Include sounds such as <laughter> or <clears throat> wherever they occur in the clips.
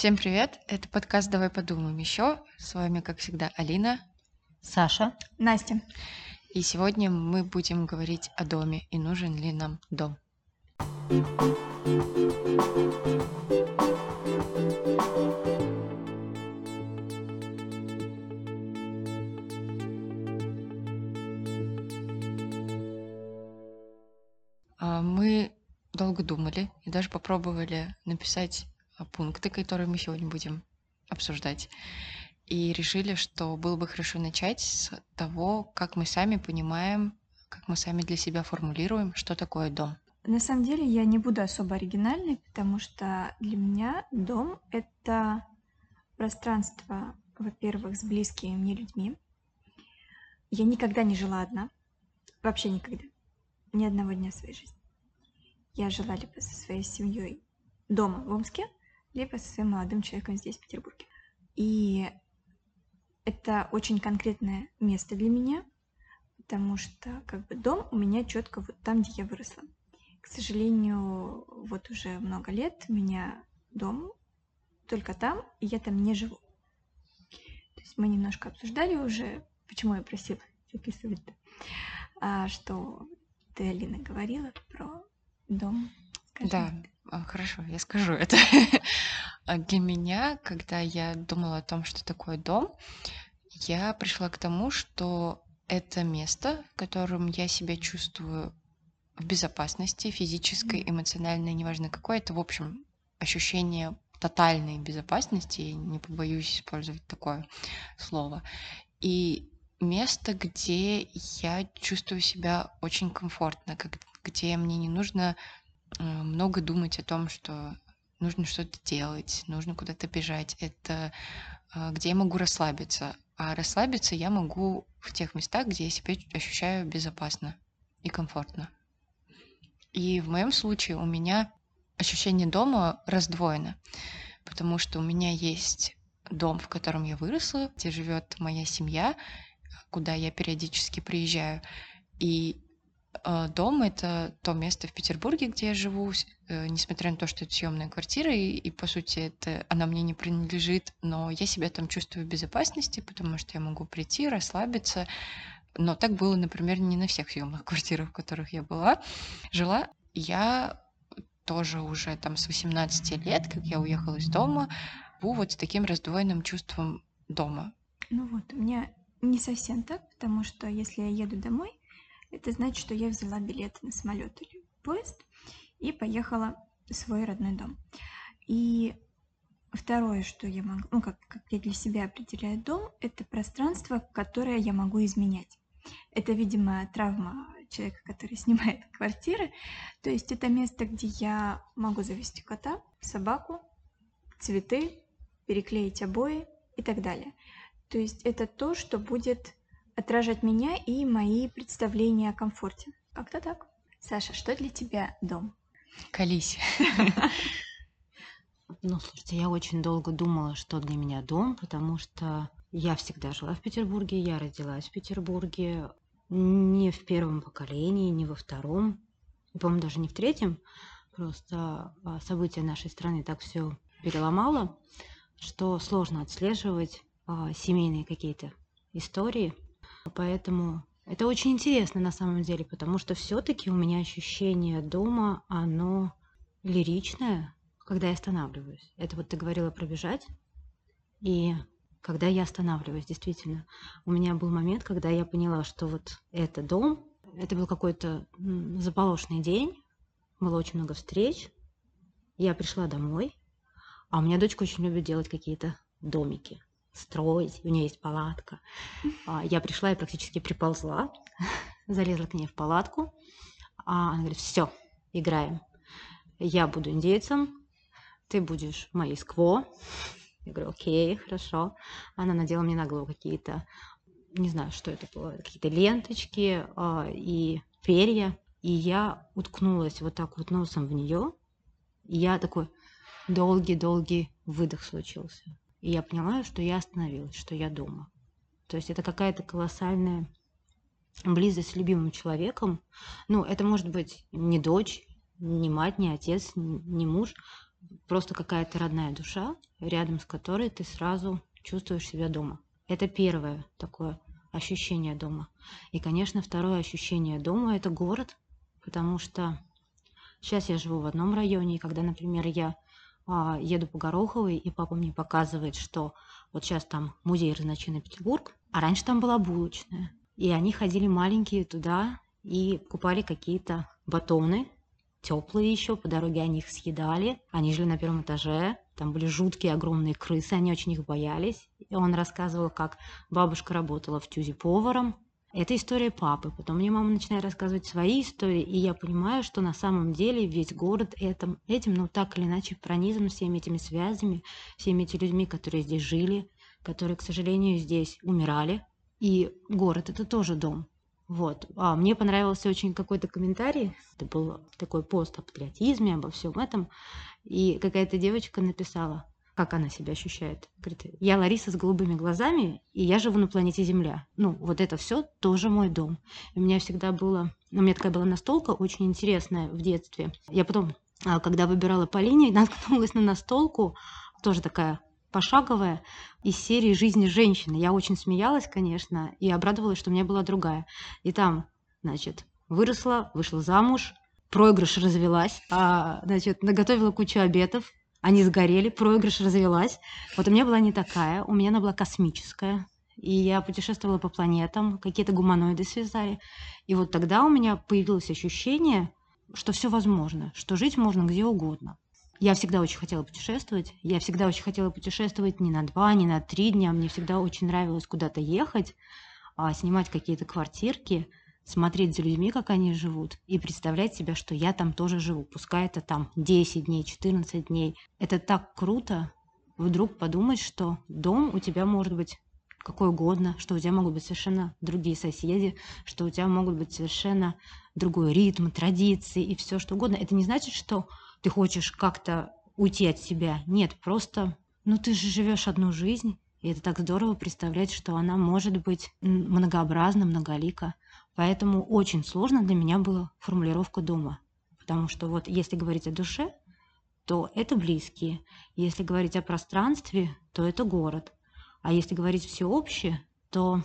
Всем привет! Это подкаст «Давай подумаем еще». С вами, как всегда, Алина. Саша. Настя. И сегодня мы будем говорить о доме и нужен ли нам дом. А, Мы долго думали и даже попробовали написать пункты, которые мы сегодня будем обсуждать. И решили, что было бы хорошо начать с того, как мы сами понимаем, как мы сами для себя формулируем, что такое дом. На самом деле я не буду особо оригинальной, потому что для меня дом — это пространство, во-первых, с близкими мне людьми. Я никогда не жила одна. Вообще никогда. Ни одного дня своей жизни. Я жила либо со своей семьей дома в Омске, либо со своим молодым человеком здесь, в Петербурге. И это очень конкретное место для меня, потому что как бы дом у меня четко вот там, где я выросла. К сожалению, вот уже много лет у меня дом только там, и я там не живу. То есть мы немножко обсуждали уже, почему я просила записывать, а, что ты, Алина, говорила про дом. Скажи. Да, хорошо, я скажу это. <laughs> А Для меня, когда я думала о том, что такое дом, я пришла к тому, что это место, в котором я себя чувствую в безопасности, физической, эмоциональной, неважно какое, это, в общем, ощущение тотальной безопасности, я не побоюсь использовать такое слово. И место, где я чувствую себя очень комфортно, как- где мне не нужно много думать о том, что нужно что-то делать, нужно куда-то бежать. Это э, где я могу расслабиться. А расслабиться я могу в тех местах, где я себя ощущаю безопасно и комфортно. И в моем случае у меня ощущение дома раздвоено, потому что у меня есть дом, в котором я выросла, где живет моя семья, куда я периодически приезжаю. И э, дом это то место в Петербурге, где я живу, э, несмотря на то, что это съемная квартира, и, и, по сути это она мне не принадлежит, но я себя там чувствую в безопасности, потому что я могу прийти, расслабиться. Но так было, например, не на всех съемных <laughs> квартирах, в которых я была, жила. Я тоже уже там с 18 лет, как я уехала из дома, живу вот с таким раздвоенным чувством дома. Ну вот, у меня не совсем так, потому что если я еду домой, это значит, что я взяла билет на самолет или поезд и поехала в свой родной дом. И второе, что я могу, ну как, как я для себя определяю дом, это пространство, которое я могу изменять. Это, видимо, травма человека, который <laughs> снимает квартиры. То есть это место, где я могу завести кота, собаку, цветы, переклеить обои и так далее. То есть это то, что будет отражать меня и мои представления о комфорте. Как-то так. Саша, что для тебя дом? Колись. <laughs> Ну, слушайте, я очень долго думала, что для меня дом, потому что я всегда жила в Петербурге, я родилась в Петербурге, не в первом поколении, не во втором, по-моему, даже не в третьем. Просто а, события нашей страны так все переломало, что сложно отслеживать а, семейные какие-то истории. Поэтому это очень интересно на самом деле, потому что все-таки у меня ощущение дома, оно лиричное, когда я останавливаюсь. Это вот ты говорила про бежать. И когда я останавливаюсь, действительно, у меня был момент, когда я поняла, что вот это дом, это был какой-то заполошный день, было очень много встреч. Я пришла домой, а у меня дочка очень любит делать какие-то домики, строить, у нее есть палатка. А, Я пришла и практически приползла, <laughs> залезла к ней в палатку, а она говорит, все, играем. Я буду индейцем, ты будешь моей скво. Я говорю, окей, хорошо. Она надела мне на голову какие-то, не знаю, что это было, какие-то ленточки а, и перья. И я уткнулась вот так вот носом в нее. И я такой долгий-долгий выдох случился. И я поняла, что я остановилась, что я дома. То есть это какая-то колоссальная близость с любимым человеком. Ну, это может быть не дочь, не мать, не отец, не муж. просто какая-то родная душа, рядом с которой ты сразу чувствуешь себя дома. Это первое такое ощущение дома. И, конечно, второе ощущение дома – это город, потому что сейчас я живу в одном районе, и когда, например, я еду по Гороховой, и папа мне показывает, что вот сейчас там музей разночинный Петербург, а раньше там была булочная. И они ходили маленькие туда и купали какие-то батоны, теплые еще, по дороге они их съедали. Они жили на первом этаже, там были жуткие огромные крысы, они очень их боялись. И он рассказывал, как бабушка работала в тюзе поваром, это история папы. Потом мне мама начинает рассказывать свои истории, и я понимаю, что на самом деле весь город этим, этим ну так или иначе пронизан всеми этими связями, всеми этими людьми, которые здесь жили, которые, к сожалению, здесь умирали. И город – это тоже дом. Вот. А мне понравился очень какой-то комментарий. Это был такой пост о патриотизме, обо всем этом. И какая-то девочка написала, как она себя ощущает. Говорит, я Лариса с голубыми глазами, и я живу на планете Земля. Ну, вот это все тоже мой дом. У меня всегда было... У меня такая была настолка очень интересная в детстве. Я потом, а, когда выбирала по линии, <laughs> наткнулась на настолку, тоже такая пошаговая, из серии «Жизни женщины». Я очень смеялась, конечно, и обрадовалась, что у меня была другая. И там, значит, выросла, вышла замуж, проигрыш развелась, а, значит, наготовила кучу обетов, они сгорели, проигрыш развелась. Вот у меня была не такая, у меня она была космическая. И я путешествовала по планетам, какие-то гуманоиды связали. И вот тогда у меня появилось ощущение, что все возможно, что жить можно где угодно. Я всегда очень хотела путешествовать. Я всегда очень хотела путешествовать не на два, не на три дня. Мне всегда очень нравилось куда-то ехать, а, снимать какие-то квартирки – смотреть за людьми, как они живут, и представлять себя, что я там тоже живу. Пускай это там 10 дней, 14 дней. Это так круто вдруг подумать, что дом у тебя может быть какой угодно, что у тебя могут быть совершенно другие соседи, что у тебя могут быть совершенно другой ритм, традиции и все что угодно. Это не значит, что ты хочешь как-то уйти от себя. Нет, просто, ну ты же живешь одну жизнь, и это так здорово представлять, что она может быть многообразна, многолика. Поэтому очень сложно для меня была формулировка дома. Потому что вот если говорить о душе, то это близкие. Если говорить о пространстве, то это город. А если говорить всеобще, то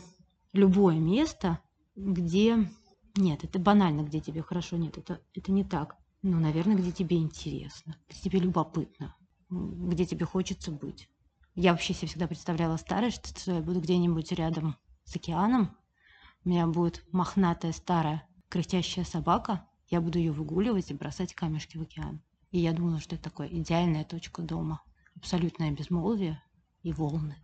любое место, где... Нет, это банально, где тебе хорошо. Нет, это, это не так. Ну, наверное, где тебе интересно, где тебе любопытно, где тебе хочется быть. Я вообще себе всегда представляла старость, что я буду где-нибудь рядом с океаном, у меня будет мохнатая старая кряхтящая собака, я буду ее выгуливать и бросать камешки в океан. И я думала, что это такая идеальная точка дома. Абсолютное безмолвие и волны.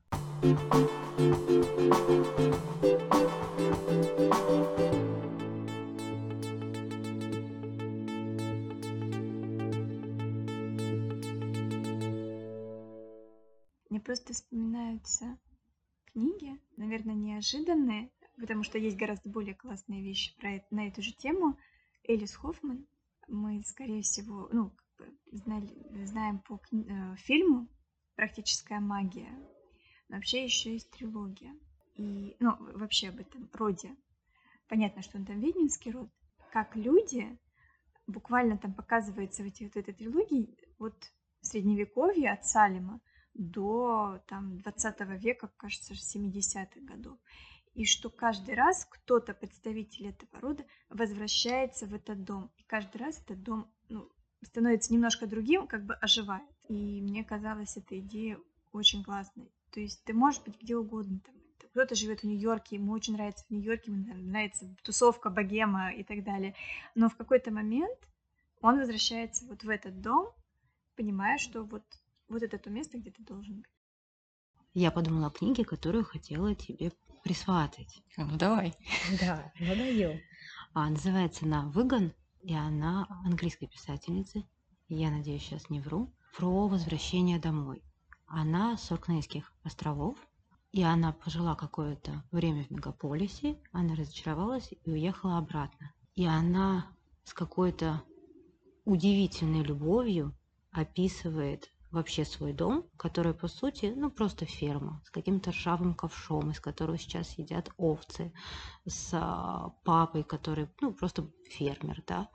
Мне просто вспоминаются книги, наверное, неожиданные, потому что есть гораздо более классные вещи про это, на эту же тему. Элис Хоффман, мы, скорее всего, ну, как бы знали, знаем по э, фильму «Практическая магия», но вообще еще есть трилогия. И, ну, вообще об этом роде. Понятно, что он там ведьминский род. Как люди, буквально там показывается в эти, вот этой трилогии от средневековья, от Салима, до там 20 века, кажется, 70-х годов и что каждый раз кто-то, представитель этого рода, возвращается в этот дом. И каждый раз этот дом ну, становится немножко другим, как бы оживает. И мне казалось эта идея очень классной. То есть ты можешь быть где угодно. Там. Кто-то живет в Нью-Йорке, ему очень нравится в Нью-Йорке, ему нравится тусовка, богема и так далее. Но в какой-то момент он возвращается вот в этот дом, понимая, что вот, вот это то место, где ты должен быть. Я подумала о книге, которую хотела тебе присватать. Ну давай. Да, выдаю. А, называется она «Выгон», и она английской писательницы, я надеюсь, сейчас не вру, про возвращение домой. Она с Оркнейских островов, и она пожила какое-то время в мегаполисе, она разочаровалась и уехала обратно. И она с какой-то удивительной любовью описывает вообще свой дом, который, по сути, ну, просто ферма с каким-то ржавым ковшом, из которого сейчас едят овцы, с а, папой, который, ну, просто фермер, да,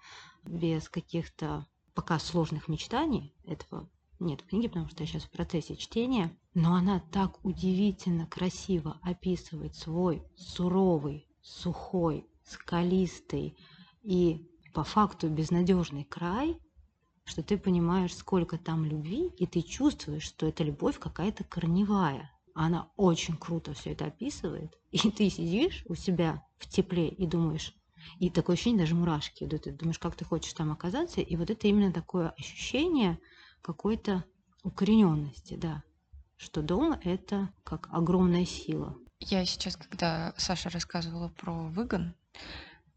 без каких-то пока сложных мечтаний этого нет книги, потому что я сейчас в процессе чтения, но она так удивительно красиво описывает свой суровый, сухой, скалистый и по факту безнадежный край, что ты понимаешь, сколько там любви, и ты чувствуешь, что эта любовь какая-то корневая. Она очень круто все это описывает. И ты сидишь у себя в тепле и думаешь, и такое ощущение, даже мурашки идут, ты думаешь, как ты хочешь там оказаться, и вот это именно такое ощущение какой-то укорененности, да, что дом – это как огромная сила. Я сейчас, когда Саша рассказывала про выгон,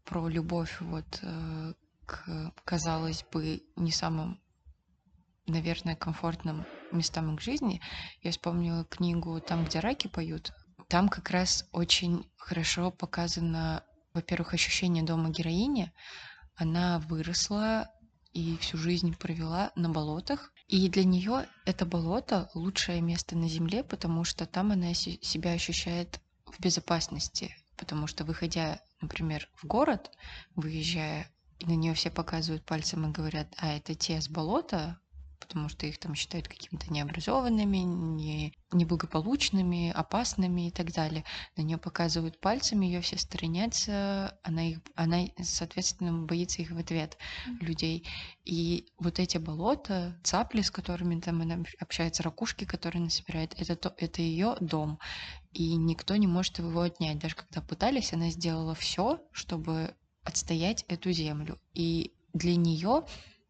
про любовь вот э, к, казалось бы, не самым, наверное, комфортным местам их жизни, я вспомнила книгу «Там, где раки поют». Там как раз очень хорошо показано, во-первых, ощущение дома героини. Она выросла и всю жизнь провела на болотах. И для нее это болото лучшее место на Земле, потому что там она себя ощущает в безопасности. Потому что выходя, например, в город, выезжая, и на нее все показывают пальцем и говорят, а это те с болота, потому что их там считают какими-то необразованными, не, неблагополучными, опасными и так далее. На нее показывают пальцами, ее все сторонятся, она, их, она, соответственно, боится их в ответ людей. И вот эти болота, цапли, с которыми там она общается, ракушки, которые она собирает, это, то, это ее дом. И никто не может его отнять. Даже когда пытались, она сделала все, чтобы отстоять эту землю. И для нее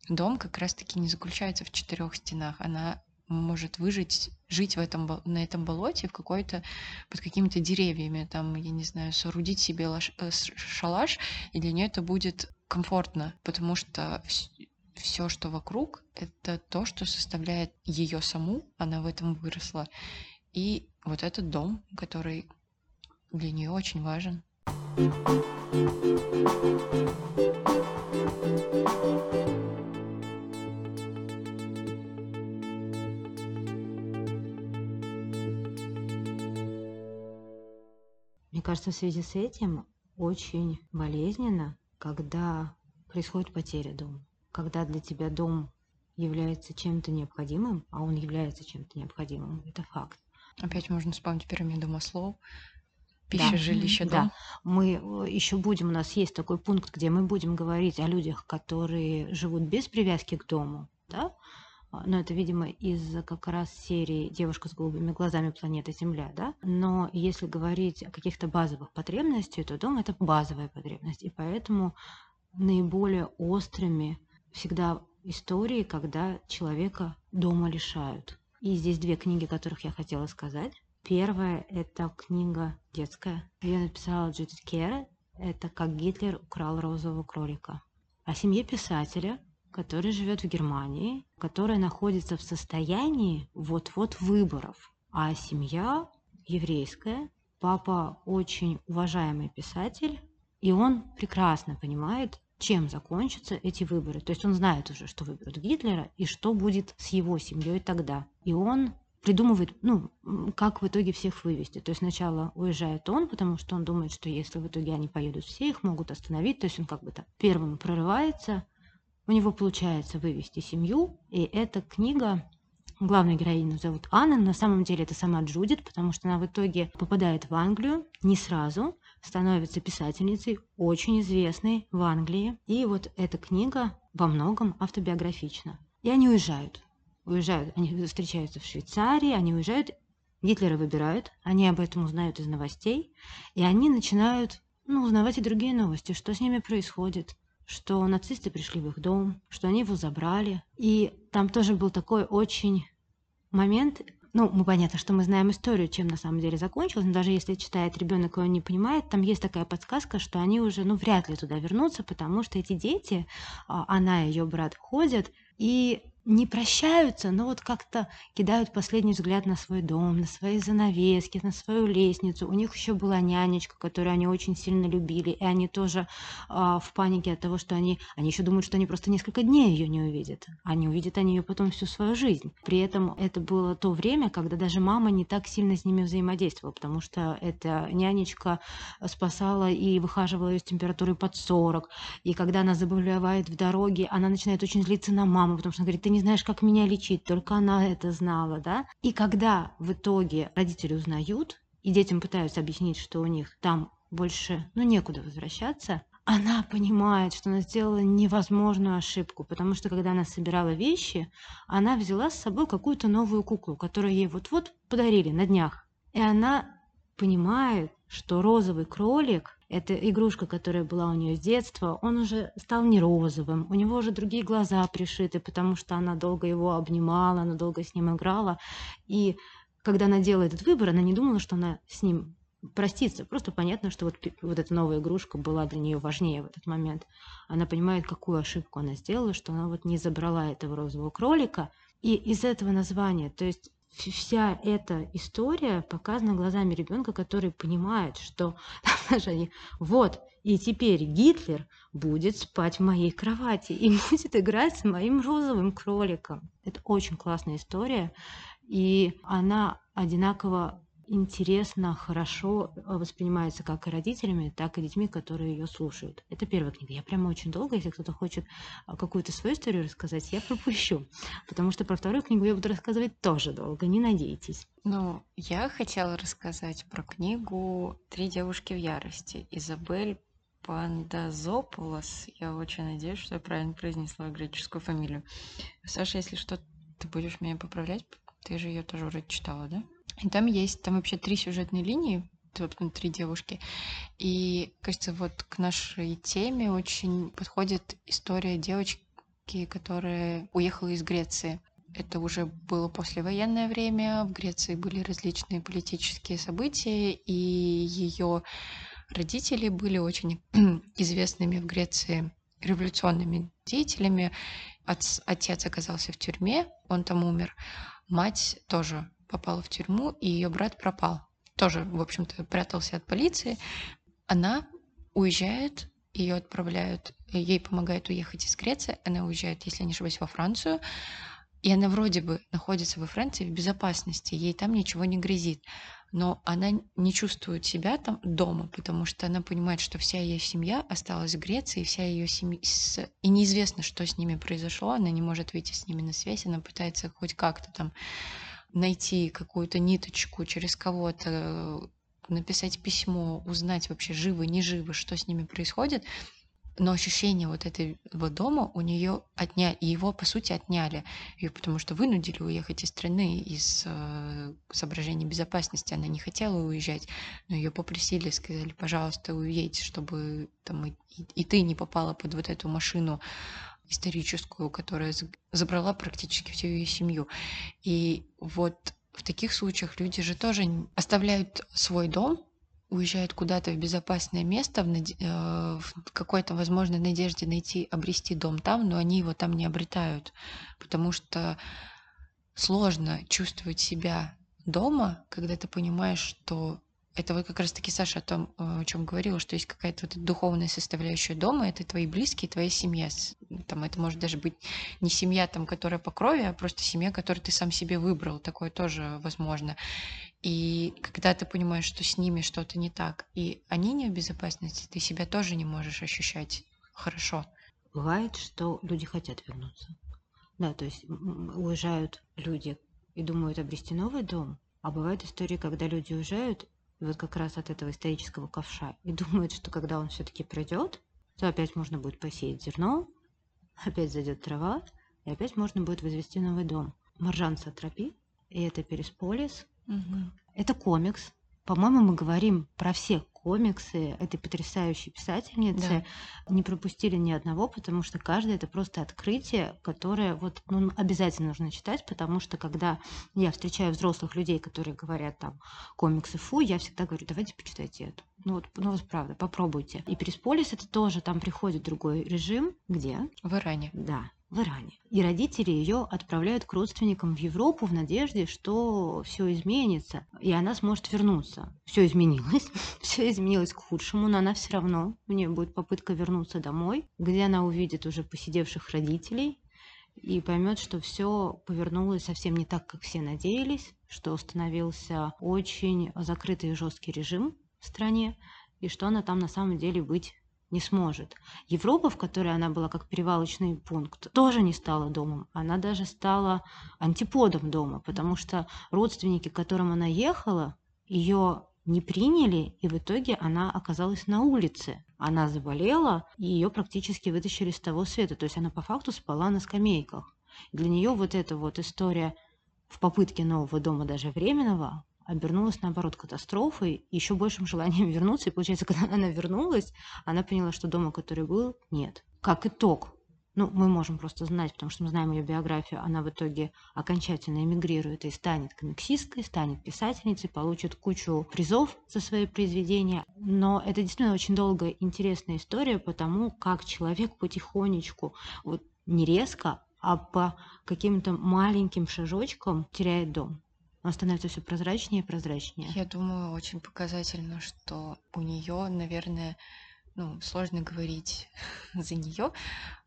дом как раз-таки не заключается в четырех стенах. Она может выжить, жить в этом, на этом болоте, в какой-то, под какими-то деревьями, там, я не знаю, соорудить себе лаш, э, шалаш, и для нее это будет комфортно, потому что все, что вокруг, это то, что составляет ее саму, она в этом выросла. И вот этот дом, который для нее очень важен. Мне кажется, в связи с этим очень болезненно, когда происходит потеря дома. Когда для тебя дом является чем-то необходимым, а он является чем-то необходимым, это факт. Опять можно вспомнить пирамиду Маслоу. Пища, да. жилище, дом. Да. Мы э, еще будем, у нас есть такой пункт, где мы будем говорить о людях, которые живут без привязки к дому, да, а, но это, видимо, из как раз серии «Девушка с голубыми глазами. Планета Земля», да? Но если говорить о каких-то базовых потребностях, то дом – это базовая потребность, и поэтому наиболее острыми всегда истории, когда человека дома лишают. И здесь две книги, которых я хотела сказать. Первая – это книга детская. Ее написала Джудит Керр. Это «Как Гитлер украл розового кролика». О семье писателя, который живет в Германии, которая находится в состоянии вот-вот выборов. А семья еврейская, папа очень уважаемый писатель, и он прекрасно понимает, чем закончатся эти выборы. То есть он знает уже, что выберут Гитлера и что будет с его семьей тогда. И он придумывает, ну, как в итоге всех вывести. То есть сначала уезжает он, потому что он думает, что если в итоге они поедут все, их могут остановить. То есть он как бы так первым прорывается, у него получается вывести семью, и эта книга Главную героиню зовут Анна, на самом деле это сама Джудит, потому что она в итоге попадает в Англию не сразу, становится писательницей, очень известной в Англии. И вот эта книга во многом автобиографична. И они уезжают. Уезжают, они встречаются в Швейцарии, они уезжают, Гитлера выбирают, они об этом узнают из новостей, и они начинают ну, узнавать и другие новости, что с ними происходит, что нацисты пришли в их дом, что они его забрали. И там тоже был такой очень момент, ну, мы понятно, что мы знаем историю, чем на самом деле закончилось, но даже если читает ребенок, и он не понимает, там есть такая подсказка, что они уже, ну, вряд ли туда вернутся, потому что эти дети, а, она и ее брат ходят, и не прощаются, но вот как-то кидают последний взгляд на свой дом, на свои занавески, на свою лестницу. У них еще была нянечка, которую они очень сильно любили, и они тоже э, в панике от того, что они, они еще думают, что они просто несколько дней ее не увидят, не увидят они ее потом всю свою жизнь. При этом это было то время, когда даже мама не так сильно с ними взаимодействовала, потому что эта нянечка спасала и выхаживала ее с температурой под 40, и когда она заболевает в дороге, она начинает очень злиться на маму, потому что она говорит, ты не знаешь, как меня лечить, только она это знала, да. И когда в итоге родители узнают, и детям пытаются объяснить, что у них там больше, ну, некуда возвращаться, она понимает, что она сделала невозможную ошибку, потому что когда она собирала вещи, она взяла с собой какую-то новую куклу, которую ей вот-вот подарили на днях. И она понимает, что розовый кролик – это игрушка, которая была у нее с детства, он уже стал не розовым, у него уже другие глаза пришиты, потому что она долго его обнимала, она долго с ним играла. И когда она делала этот выбор, она не думала, что она с ним проститься. Просто понятно, что вот, вот эта новая игрушка была для нее важнее в этот момент. Она понимает, какую ошибку она сделала, что она вот не забрала этого розового кролика. И из этого названия, то есть вся эта история показана глазами ребенка, который понимает, что <laughs> вот, и теперь Гитлер будет спать в моей кровати и <laughs> будет играть с моим розовым кроликом. Это очень классная история, и она одинаково интересно, хорошо э, воспринимается как и родителями, так и детьми, которые ее слушают. Это первая книга. Я прямо очень долго, если кто-то хочет а, какую-то свою историю рассказать, я пропущу, потому что про вторую книгу я буду рассказывать тоже долго, не надейтесь. Ну, я хотела рассказать про книгу «Три девушки в ярости» Изабель Пандазополос. Я очень надеюсь, что я правильно произнесла греческую фамилию. Саша, если что, ты будешь меня поправлять? Ты же ее тоже вроде читала, да? И там есть, там вообще три сюжетные линии, собственно, три девушки. И, кажется, вот к нашей теме очень подходит история девочки, которая уехала из Греции. Это уже было послевоенное время, в Греции были различные политические события, и ее родители были очень <clears throat> известными в Греции революционными деятелями. Отец оказался в тюрьме, он там умер. Мать тоже попала в тюрьму, и ее брат пропал. Тоже, в общем-то, прятался от полиции. Она уезжает, ее отправляют, ей помогают уехать из Греции, она уезжает, если не ошибаюсь, во Францию, и она вроде бы находится во Франции в безопасности, ей там ничего не грозит, но она не чувствует себя там дома, потому что она понимает, что вся ее семья осталась в Греции, вся ее семья, и неизвестно, что с ними произошло, она не может выйти с ними на связь, она пытается хоть как-то там найти какую-то ниточку через кого-то, написать письмо, узнать вообще живы, не живы, что с ними происходит. Но ощущение вот этого дома у нее отняли, и его, по сути, отняли. Ее потому что вынудили уехать из страны из э, соображений безопасности. Она не хотела уезжать, но ее попросили, сказали, пожалуйста, уедь, чтобы там, и, и ты не попала под вот эту машину историческую, которая забрала практически всю ее семью. И вот в таких случаях люди же тоже оставляют свой дом, уезжают куда-то в безопасное место, в, наде... Э, в какой-то возможной надежде найти, обрести дом там, но они его там не обретают, потому что сложно чувствовать себя дома, когда ты понимаешь, что это вот как раз-таки Саша о том, э, о чем говорила, что есть какая-то вот духовная составляющая дома, это твои близкие, твоя семья. Там это может даже быть не семья, там, которая по крови, а просто семья, которую ты сам себе выбрал. Такое тоже возможно. И когда ты понимаешь, что с ними что-то не так, и они не в безопасности, ты себя тоже не можешь ощущать хорошо. Бывает, что люди хотят вернуться. Да, то есть уезжают люди и думают обрести новый дом, а бывают истории, когда люди уезжают вот как раз от этого исторического ковша и думают, что когда он все-таки придет, то опять можно будет посеять зерно, опять зайдет трава, и опять можно будет возвести новый дом. Маржан Сатрапи, и это Пересполис. Угу. Это комикс. По-моему, мы говорим про все комиксы этой потрясающей писательницы да. не пропустили ни одного, потому что каждый это просто открытие, которое вот ну, обязательно нужно читать, потому что когда я встречаю взрослых людей, которые говорят там комиксы фу, я всегда говорю, давайте почитайте эту. Ну вот, ну вот правда, попробуйте. И Пересполис это тоже, там приходит другой режим, где? В Иране. Да, в Иране. И родители ее отправляют к родственникам в Европу в надежде, что все изменится, и она сможет вернуться. Все изменилось, <laughs> все изменилось к худшему, но она все равно, у нее будет попытка вернуться домой, где она увидит уже посидевших родителей, и поймет, что все повернулось совсем не так, как все надеялись, что установился очень закрытый и жесткий режим в стране, и что она там на самом деле быть не сможет. Европа, в которой она была как перевалочный пункт, тоже не стала домом. Она даже стала антиподом дома, потому что родственники, к которым она ехала, ее не приняли, и в итоге она оказалась на улице. Она заболела, и ее практически вытащили с того света. То есть она по факту спала на скамейках. Для нее вот эта вот история в попытке нового дома, даже временного, обернулась, наоборот, катастрофой, еще большим желанием <laughs> вернуться. И получается, когда она вернулась, она поняла, что дома, который был, нет. Как итог, ну, мы можем просто знать, потому что мы знаем ее биографию, она в итоге окончательно эмигрирует и станет комиксисткой, станет писательницей, получит кучу призов за свои произведения. Но это действительно очень долгая интересная история по тому, как человек потихонечку, вот не резко, а по каким-то маленьким шажочкам теряет дом. Он становится все прозрачнее и прозрачнее. Я думаю, очень показательно, что у нее, наверное, ну, сложно говорить <laughs> за нее,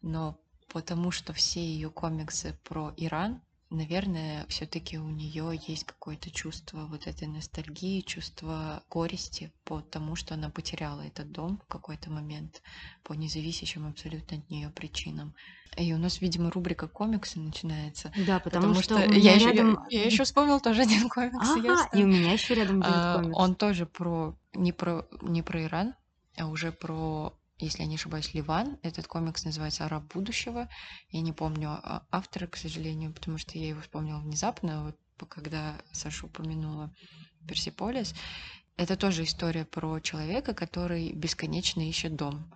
но потому что все ее комиксы про Иран, наверное, все-таки у нее есть какое-то чувство вот этой ностальгии, чувство горести по тому, что она потеряла этот дом в какой-то момент по независящим абсолютно от нее причинам. И у нас, видимо, рубрика комиксы начинается. Да, потому, Потому что, что я еще, рядом... я, еще вспомнил тоже один комикс. Ага, ясно. и у меня еще рядом будет А, комикс. Он тоже про не про не про Иран, а уже про, если я не ошибаюсь, Ливан. Этот комикс называется "Араб будущего". Я не помню а- автора, к сожалению, потому что я его вспомнила внезапно, вот когда Саша упомянула Персиполис. Это тоже история про человека, который бесконечно ищет дом.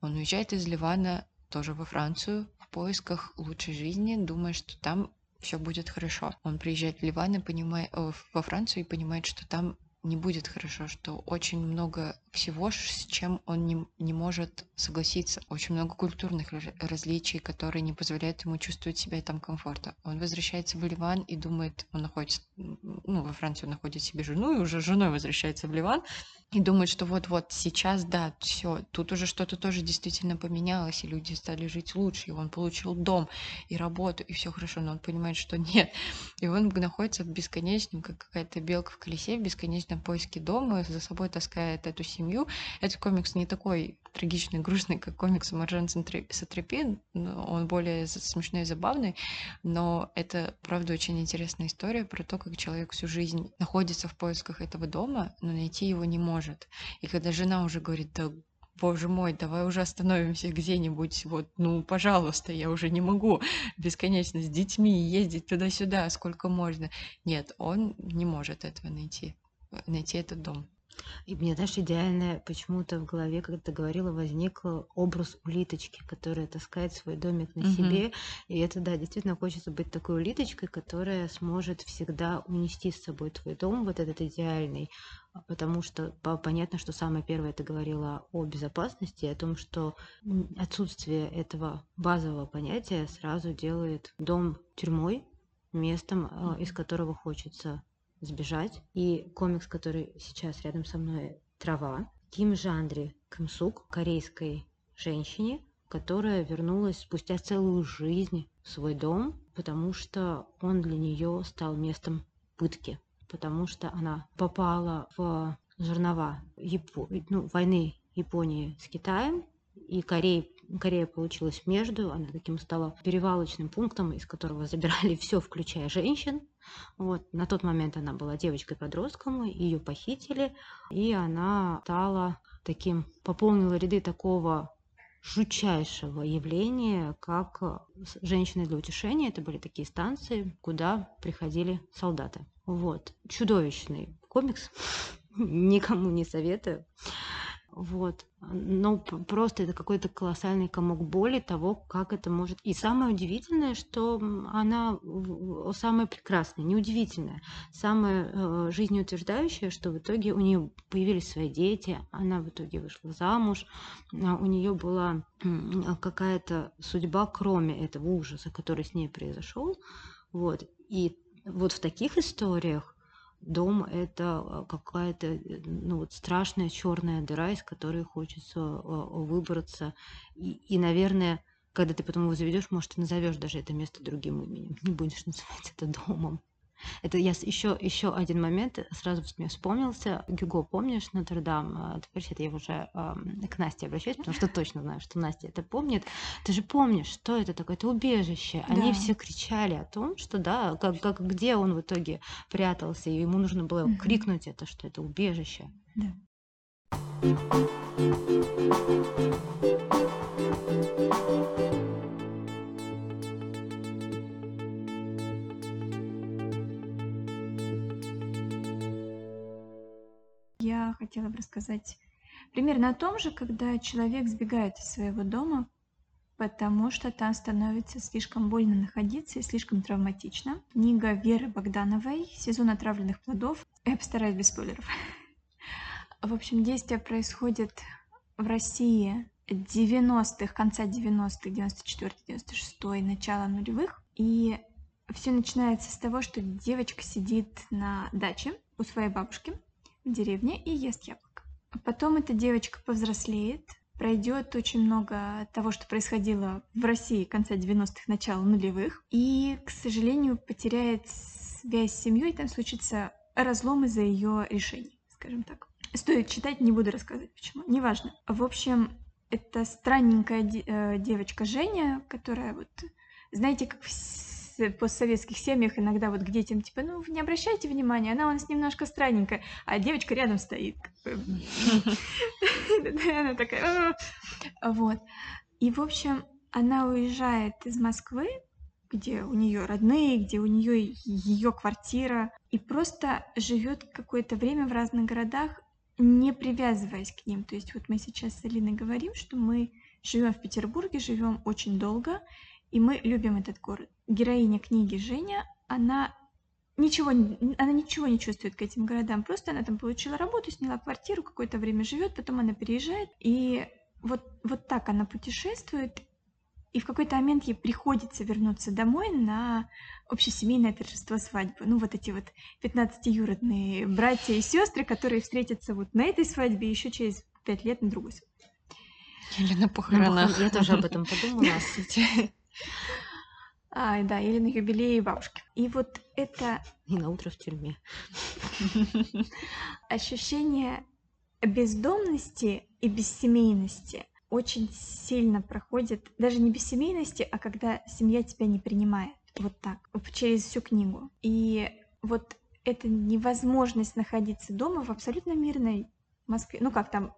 Он уезжает из Ливана тоже во Францию в поисках лучшей жизни, думая, что там все будет хорошо. Он приезжает в Ливан и понимает, э, во Францию и понимает, что там не будет хорошо, что очень много всего, с чем он не, не может согласиться. Очень много культурных раз- различий, которые не позволяют ему чувствовать себя там комфортно. Он возвращается в Ливан и думает, он находится, ну, во Франции он находит себе жену, и уже женой возвращается в Ливан, и думает, что вот-вот сейчас, да, все, тут уже что-то тоже действительно поменялось, и люди стали жить лучше, и он получил дом и работу, и все хорошо, но он понимает, что нет. И он находится в бесконечном, как какая-то белка в колесе, в бесконечном поиске дома, за собой таскает эту семью. Этот комикс не такой трагичный, грустный, как комикс Маржан Сатрепи, но он более смешной и забавный, но это, правда, очень интересная история про то, как человек всю жизнь находится в поисках этого дома, но найти его не может. И когда жена уже говорит, да боже мой, давай уже остановимся где-нибудь, вот, ну, пожалуйста, я уже не могу бесконечно с детьми ездить туда-сюда, сколько можно. Нет, он не может этого найти, найти этот дом. И мне, знаешь, идеальное почему-то в голове, когда ты говорила, возник образ улиточки, которая таскает свой домик на Мгм. себе. И это, да, действительно хочется быть такой улиточкой, которая сможет всегда унести с собой твой дом, вот этот идеальный. А Потому что по- понятно, что самое первое ты говорила о безопасности, о том, что м, отсутствие этого базового понятия сразу делает дом тюрьмой, местом, э, из которого хочется сбежать. И комикс, который сейчас рядом со мной, «Трава», Ким Жандри Кымсук, корейской женщине, которая вернулась спустя целую жизнь в свой дом, потому что он для нее стал местом пытки, потому что она попала в жернова Япо- ну, войны Японии с Китаем, и Корея, Корея получилась между, она таким стала перевалочным пунктом, из которого забирали все, включая женщин. Вот. На тот момент она была девочкой-подростком, ее похитили, и она стала таким, пополнила ряды такого жутчайшего явления, как э, женщины для утешения. Это были такие станции, куда приходили солдаты. Вот. Чудовищный комикс. <laughs> Никому не советую. Вот. Но п- просто это какой-то колоссальный комок боли того, как это может... И самое удивительное, что она самая прекрасная, неудивительная, самое э, жизнеутверждающее, что в итоге у нее появились свои дети, она в итоге вышла замуж, а у нее была какая-то судьба, кроме этого ужаса, который с ней произошел. Вот. И вот в таких историях дом это а, какая-то э, ну, вот страшная черная дыра, из которой хочется а, выбраться. И, и, наверное, когда ты потом его заведешь, может, ты назовешь даже это место другим именем. <laughs> Не будешь называть это домом. Это я еще, еще один момент сразу мне вспомнился. Гюго, помнишь, Нотр-Дам? А, Теперь это я уже э, к Насте обращаюсь, потому что точно знаю, что Настя это помнит. Ты же помнишь, что это такое? Это убежище. Они Да. все кричали о том, что да, как, как, где он в итоге прятался, и ему нужно было Мгм. крикнуть это, что это убежище. Да. Я хотела бы рассказать примерно о том же, когда человек сбегает из своего дома, потому что там становится слишком больно находиться и слишком травматично. Книга Веры Богдановой «Сезон отравленных плодов». Я постараюсь без спойлеров. <laughs> В общем, действие происходит в России 90-х, конца 90-х, 94 96 начало нулевых. И все начинается с того, что девочка сидит на даче у своей бабушки в деревне и ест яблоко. А Потом эта девочка повзрослеет, пройдет очень много того, что происходило в России конца 90-х, начала нулевых, и, к сожалению, потеряет связь с семьей, там случится разлом из-за ее решений, скажем так. Стоит читать, не буду рассказывать почему, неважно. В общем, это странненькая э, девочка Женя, которая вот, знаете, как в постсоветских семьях иногда вот к детям, типа, ну, не обращайте внимания, она у нас немножко странненькая, а девочка рядом стоит. <laughs> Она такая... Вот. И, в общем, она уезжает из Москвы, где у нее родные, где у нее ее квартира, и просто живет какое-то время в разных городах, не привязываясь к ним. То есть вот мы сейчас с Алиной говорим, что мы живем в Петербурге, живем очень долго, и мы любим этот город. Героиня книги Женя, она ничего, она ничего не чувствует к этим городам. Просто она там получила работу, сняла квартиру, какое-то время живет, потом она переезжает. И вот, вот так она путешествует. И в какой-то момент ей приходится вернуться домой на общесемейное торжество свадьбы. Ну, вот эти вот 15-юродные братья и сестры, которые встретятся вот на этой свадьбе еще через пять лет на другой свадьбе. Или на На похоронах. похорон- Я тоже об этом подумала. Кстати. А, да, или на юбилее бабушки. И вот это И на утро в тюрьме. <laughs> ощущение бездомности и бессемейности очень сильно проходит, даже не бессемейности, а когда семья тебя не принимает. Вот так, через всю книгу. И вот эта невозможность находиться дома в абсолютно мирной Москве. Ну как там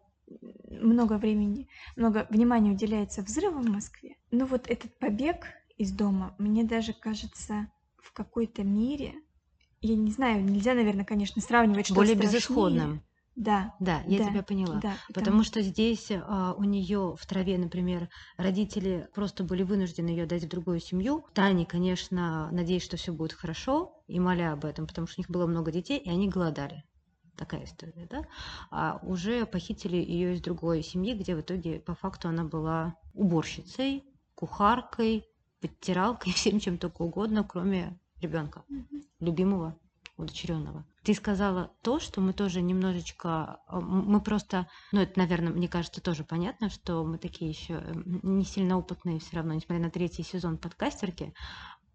много времени, много внимания уделяется взрывам в Москве. Но вот этот побег из дома, мне даже кажется, в какой-то мере, я не знаю, нельзя, наверное, конечно, сравнивать, что Более страшнее. безысходным. Да, Да, я Да, тебя поняла. да. Потому что здесь а, у нее в траве, например, родители просто были вынуждены ее дать в другую семью. Таня, конечно, надеясь, что все будет хорошо, и моля об этом, потому что у них было много детей, и они голодали. Такая история, да? А уже похитили ее из другой семьи, где в итоге по факту она была уборщицей, кухаркой, подтиралкой, <laughs> всем чем только угодно, кроме ребенка любимого, удочеренного. Ты сказала то, что мы тоже немножечко, м- мы просто, ну это, наверное, мне кажется, тоже понятно, что мы такие еще не сильно опытные все равно, несмотря на третий сезон подкастерки.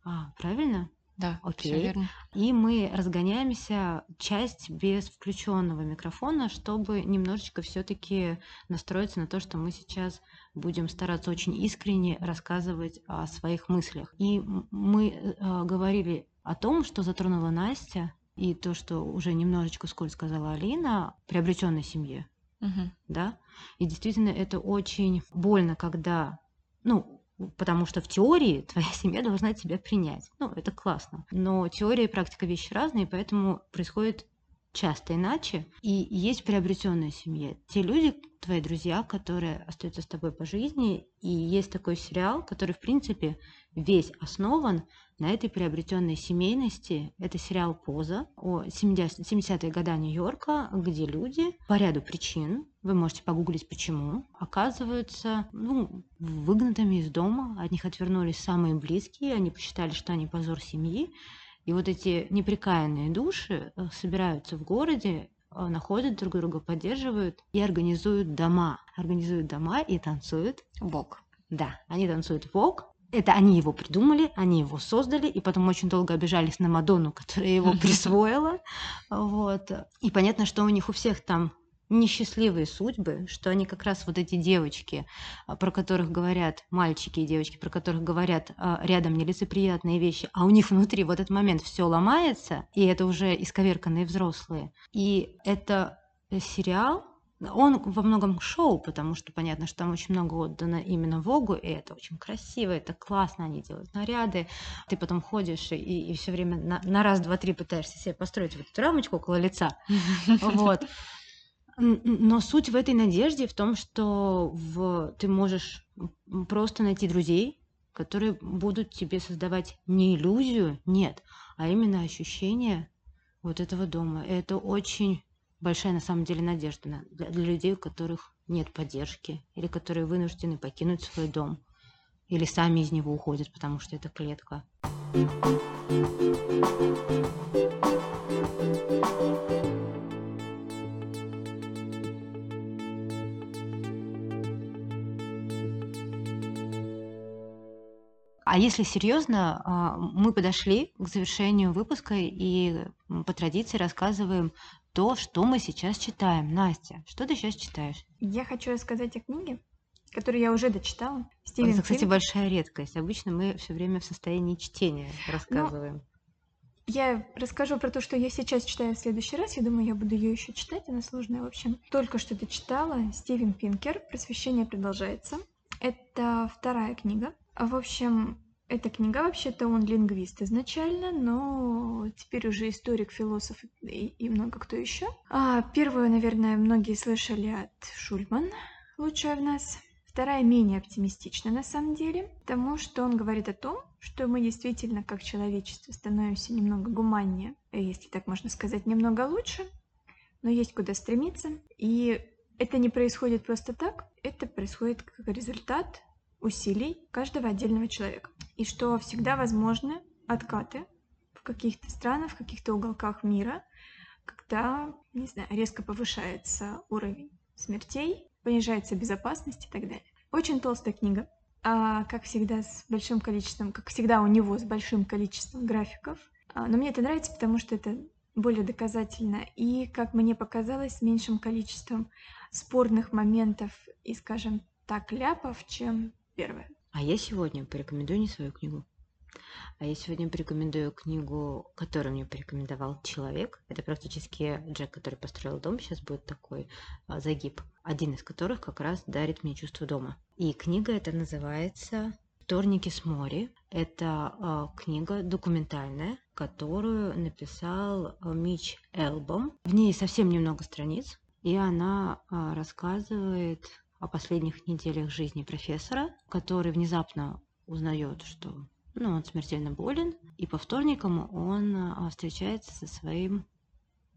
А, правильно? Да, все Окей. верно. И мы разгоняемся часть без включенного микрофона, чтобы немножечко все-таки настроиться на то, что мы сейчас будем стараться очень искренне рассказывать о своих мыслях. И мы э, говорили о том, что затронула Настя, и то, что уже немножечко сколь сказала Алина, приобретенной семье Мгм. да, и действительно это очень больно, когда, ну, потому что в теории твоя <laughs> семья должна тебя принять, ну, это классно, но теория и практика вещи разные, поэтому происходит часто иначе, и есть приобретенная семья, те люди, твои друзья, которые остаются с тобой по жизни, и есть такой сериал, который, в принципе, весь основан на этой приобретенной семейности. Это сериал «Поза» о 70 70-е года Нью-Йорка, где люди по ряду причин, вы можете погуглить почему, оказываются ну, выгнанными из дома, от них отвернулись самые близкие, они посчитали, что они позор семьи, и вот эти неприкаянные души э, собираются в городе, э, находят друг друга, поддерживают и организуют дома. Организуют дома и танцуют Бог. да, они танцуют вок, это они его придумали, они его создали, и потом очень долго обижались на Мадонну, которая его <laughs> присвоила. Вот. И понятно, что у них у всех там несчастливые судьбы, что они как раз вот эти девочки, а, про которых говорят, мальчики и девочки, про которых говорят а, рядом нелицеприятные вещи, а у них внутри в этот момент все ломается, и это уже исковерканные взрослые. И это сериал, он во многом шоу, потому что понятно, что там очень много отдано именно Вогу, и это очень красиво, это классно, они делают наряды. Ты потом ходишь и, и все время на, на раз, два, три пытаешься себе построить вот эту рамочку около лица. <laughs> Вот. Но суть в этой надежде в том, что в, ты можешь просто найти друзей, которые будут тебе создавать не иллюзию, нет, а именно ощущение вот этого дома. Это очень большая на самом деле надежда для, для людей, у которых нет поддержки, или которые вынуждены покинуть свой дом, или сами из него уходят, потому что это клетка. А если серьезно, а, мы подошли к завершению выпуска и по традиции рассказываем то, что мы сейчас читаем. Настя, что ты сейчас читаешь? Я хочу рассказать о книге, которую я уже дочитала. Стивен Это, кстати, Кинг. большая редкость. Обычно мы все время в состоянии чтения рассказываем. Но я расскажу про то, что я сейчас читаю в следующий раз. Я думаю, я буду ее еще читать. Она сложная, в общем. Только что дочитала Стивен Пинкер «Просвещение продолжается». Это вторая книга. В общем, эта книга вообще-то он лингвист изначально, но теперь уже историк, философ и, и много кто еще. А, первую, наверное, многие слышали от Шульман, лучшая в нас. Вторая менее оптимистична на самом деле, потому что он говорит о том, что мы действительно как человечество становимся немного гуманнее, если так можно сказать, немного лучше, но есть куда стремиться. И это не происходит просто так, это происходит как результат усилий каждого отдельного человека. И что всегда возможны откаты в каких-то странах, в каких-то уголках мира, когда, не знаю, резко повышается уровень смертей, понижается безопасность и так далее. Очень толстая книга, а, как всегда с большим количеством, как всегда у него с большим количеством графиков. А, но мне это нравится, потому что это более доказательно и, как мне показалось, с меньшим количеством спорных моментов и, скажем так, ляпов, чем первое. А я сегодня порекомендую не свою книгу. А я сегодня порекомендую книгу, которую мне порекомендовал человек. Это практически Джек, который построил дом. Сейчас будет такой а, загиб. Один из которых как раз дарит мне чувство дома. И книга эта называется «Вторники с моря». Это а, книга документальная, которую написал а, Мич Элбом. В ней совсем немного страниц. И она а, рассказывает о последних неделях жизни профессора, который внезапно узнает, что ну, он смертельно болен, и по вторникам он а, встречается со своим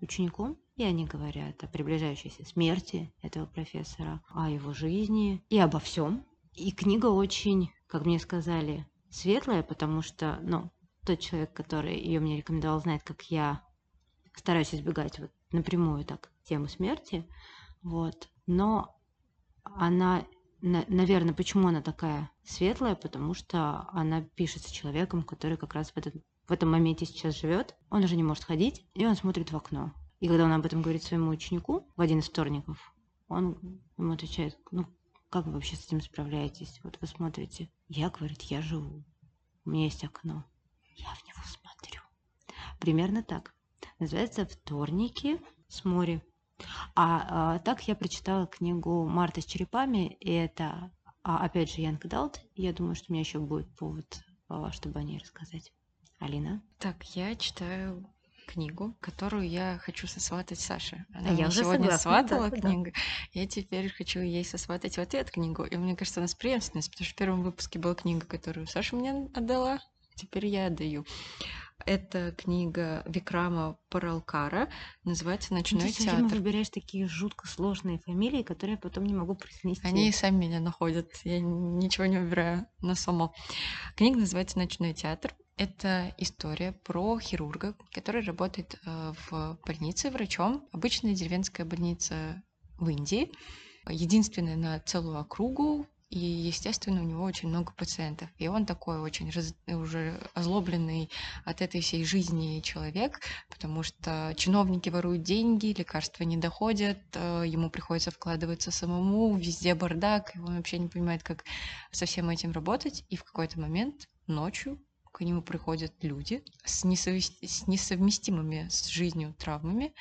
учеником, и они говорят о приближающейся смерти этого профессора, о его жизни и обо всем. И книга очень, как мне сказали, светлая, потому что, ну, тот человек, который ее мне рекомендовал, знает, как я стараюсь избегать вот напрямую так тему смерти, вот. Но она, наверное, почему она такая светлая, потому что она пишется человеком, который как раз в, этот, в этом моменте сейчас живет. Он уже не может ходить, и он смотрит в окно. И когда он об этом говорит своему ученику в один из вторников, он ему отвечает, ну, как вы вообще с этим справляетесь? Вот вы смотрите. Я, говорит, я живу. У меня есть окно. Я в него смотрю. Примерно так. Называется «Вторники с моря». А, а так я прочитала книгу «Марта с черепами», и это, а, опять же, Янг Далт. Я думаю, что у меня еще будет повод, а, чтобы о ней рассказать. Алина? Так, я читаю книгу, которую я хочу сосватать Саше. Она а я сегодня согласна, сватала да, книгу. Да. Я теперь хочу ей сосватать в ответ книгу. И мне кажется, у нас преемственность, потому что в первом выпуске была книга, которую Саша мне отдала, теперь я отдаю. Это книга Викрама Паралкара, называется «Ночной ну, ты театр». Ты выбираешь такие жутко сложные фамилии, которые я потом не могу произнести. Они и сами меня находят, я ничего не выбираю на само. Книга называется «Ночной театр». Это история про хирурга, который работает э, в больнице врачом, обычная деревенская больница в Индии, единственная на целую округу, и, естественно, у него очень много пациентов. И он такой очень раз- уже озлобленный от этой всей жизни человек, потому что чиновники воруют деньги, лекарства не доходят, э, ему приходится вкладываться самому, везде бардак, и он вообще не понимает, как со всем этим работать. И в какой-то момент ночью к нему приходят люди с, несовмести- с несовместимыми с жизнью травмами,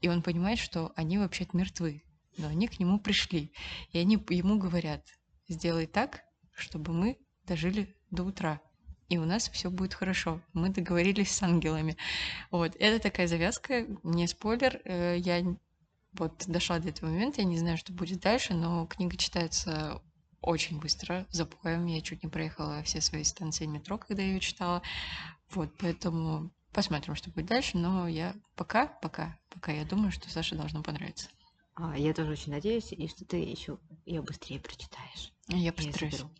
и он понимает, что они вообще-то мертвы, но они к нему пришли. И они ему говорят, сделай так, чтобы мы дожили до утра. И у нас все будет хорошо. Мы договорились с ангелами. Вот. Это такая завязка, не спойлер. э, Я вот дошла до этого момента, я не знаю, что будет дальше, но книга читается очень быстро, за поем. Я чуть не проехала все свои станции метро, когда ее читала. Вот, поэтому посмотрим, что будет дальше. Но я пока, пока, пока я думаю, что Саше должно понравиться. А, я тоже очень надеюсь, и что ты еще ее быстрее прочитаешь. Я Я постараюсь. заберу.